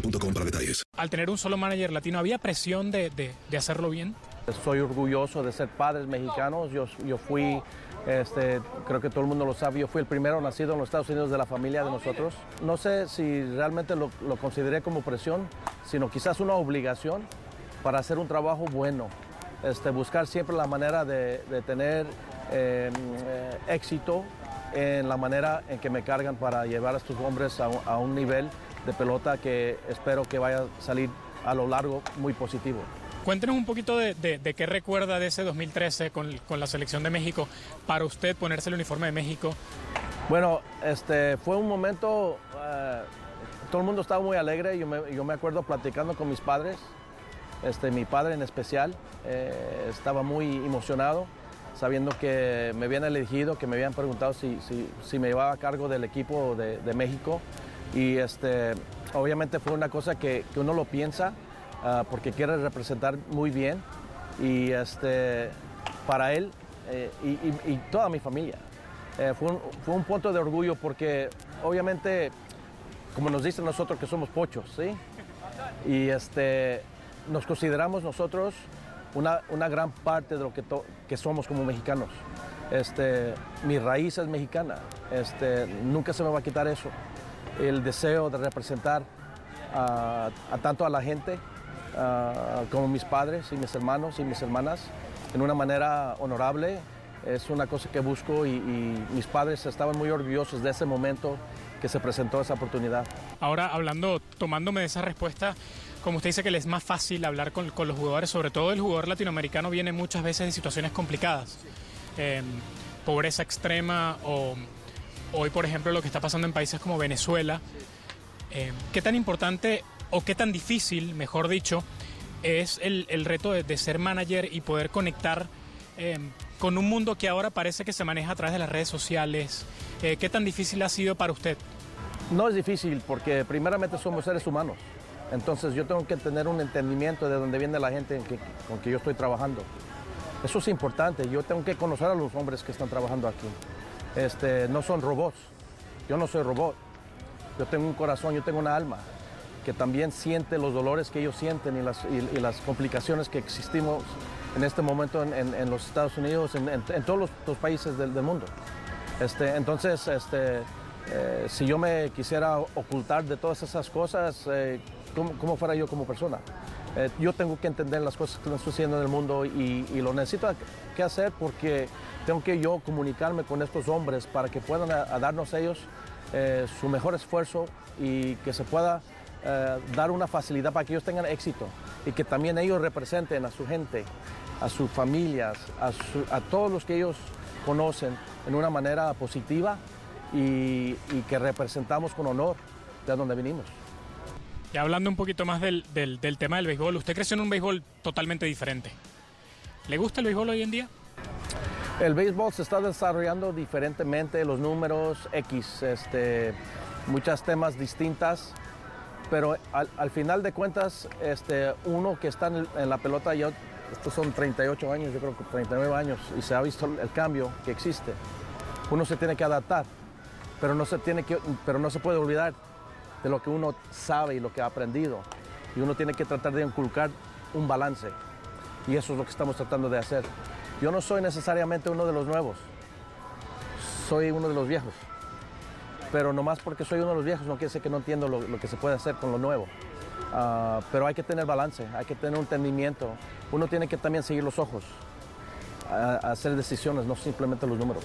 boostmobile.com para detalles. Al tener un solo manager latino, ¿había presión de, de- de hacerlo bien? Soy orgulloso de ser padres mexicanos. Yo, yo fui, este, creo que todo el mundo lo sabe, yo fui el primero nacido en los Estados Unidos de la familia de nosotros. No sé si realmente lo, lo consideré como presión, sino quizás una obligación para hacer un trabajo bueno. Este, buscar siempre la manera de, de tener eh, eh, éxito en la manera en que me cargan para llevar a estos hombres a a un nivel de pelota que espero que vaya a salir a lo largo muy positivo. Cuéntenos un poquito de, de- de qué recuerda de ese 2013 con, con la selección de México para usted ponerse el uniforme de México. Bueno, este, fue un momento, eh, todo el mundo estaba muy alegre, yo me, yo me acuerdo platicando con mis padres, este, mi padre en especial, eh, estaba muy emocionado, sabiendo que me habían elegido, que me habían preguntado si, si- si me llevaba a cargo del equipo de, de México. Y este, obviamente fue una cosa que, que uno lo piensa, ah, porque quiere representar muy bien. Y este, para él eh, y, y- toda mi familia. Eh, fue, un, fue un punto de orgullo porque obviamente, como nos dicen nosotros que somos pochos, ¿sí? Y este, nos consideramos nosotros una, una gran parte de lo que, que somos como mexicanos. Este, mi raíz es mexicana, este, nunca se me va a quitar eso. El deseo de representar a, tanto a la gente ah, como mis padres y mis hermanos y mis hermanas en una manera honorable es una cosa que busco y, mis padres estaban muy orgullosos de ese momento que se presentó esa oportunidad. Ahora, hablando, tomándome de esa respuesta, como usted dice que es más fácil hablar con, los jugadores, sobre todo el jugador latinoamericano viene muchas veces de situaciones complicadas. Eh, pobreza extrema o hoy, por ejemplo, lo que está pasando en países como Venezuela. Eh, ¿Qué tan importante o qué tan difícil, mejor dicho, es el, el reto de, ser manager y poder conectar eh, con un mundo que ahora parece que se maneja a través de las redes sociales? Eh, ¿Qué tan difícil ha sido para usted? No es difícil porque primeramente somos seres humanos. Entonces yo tengo que tener un entendimiento de dónde viene la gente en que- con que yo estoy trabajando. Eso es importante. Yo tengo que conocer a los hombres que están trabajando aquí. Este, no son robots. Yo no soy robot. Yo tengo un corazón, yo tengo una alma que también siente los dolores que ellos sienten y las, complicaciones que existimos en este momento en, los Estados Unidos, en, todos los, países del, mundo. Este, entonces, este, eh, si yo me quisiera ocultar de todas esas cosas, eh, ¿cómo, cómo fuera yo como persona? Eh, yo tengo que entender las cosas que están sucediendo en el mundo y, lo necesito que hacer porque tengo que yo comunicarme con estos hombres para que puedan a- a darnos ellos eh, su mejor esfuerzo y que se pueda eh, dar una facilidad para que ellos tengan éxito y que también ellos representen a su gente, a sus familias, a, todos los que ellos conocen en una manera positiva y que representamos con honor de donde venimos. Y hablando un poquito más del, del, tema del béisbol, usted creció en un béisbol totalmente diferente. ¿Le gusta el béisbol hoy en día? El béisbol se está desarrollando diferentemente, los números X, este, muchas temas distintas, pero al, al final de cuentas, este, uno que está en, en, la pelota, yo, estos son 38 años, yo creo que 39 años, y se ha visto el cambio que existe. Uno se tiene que adaptar, pero no se, tiene que, pero no se puede olvidar de lo que uno sabe y lo que ha aprendido. Y uno tiene que tratar de inculcar un balance. Y eso es lo que estamos tratando de hacer. Yo no soy necesariamente uno de los nuevos, soy uno de los viejos. Pero nomás porque soy uno de los viejos no quiere decir que no entiendo lo, que se puede hacer con lo nuevo. Uh, pero hay que tener balance, hay que tener un entendimiento. Uno tiene que también seguir los ojos, hacer decisiones, no simplemente los números.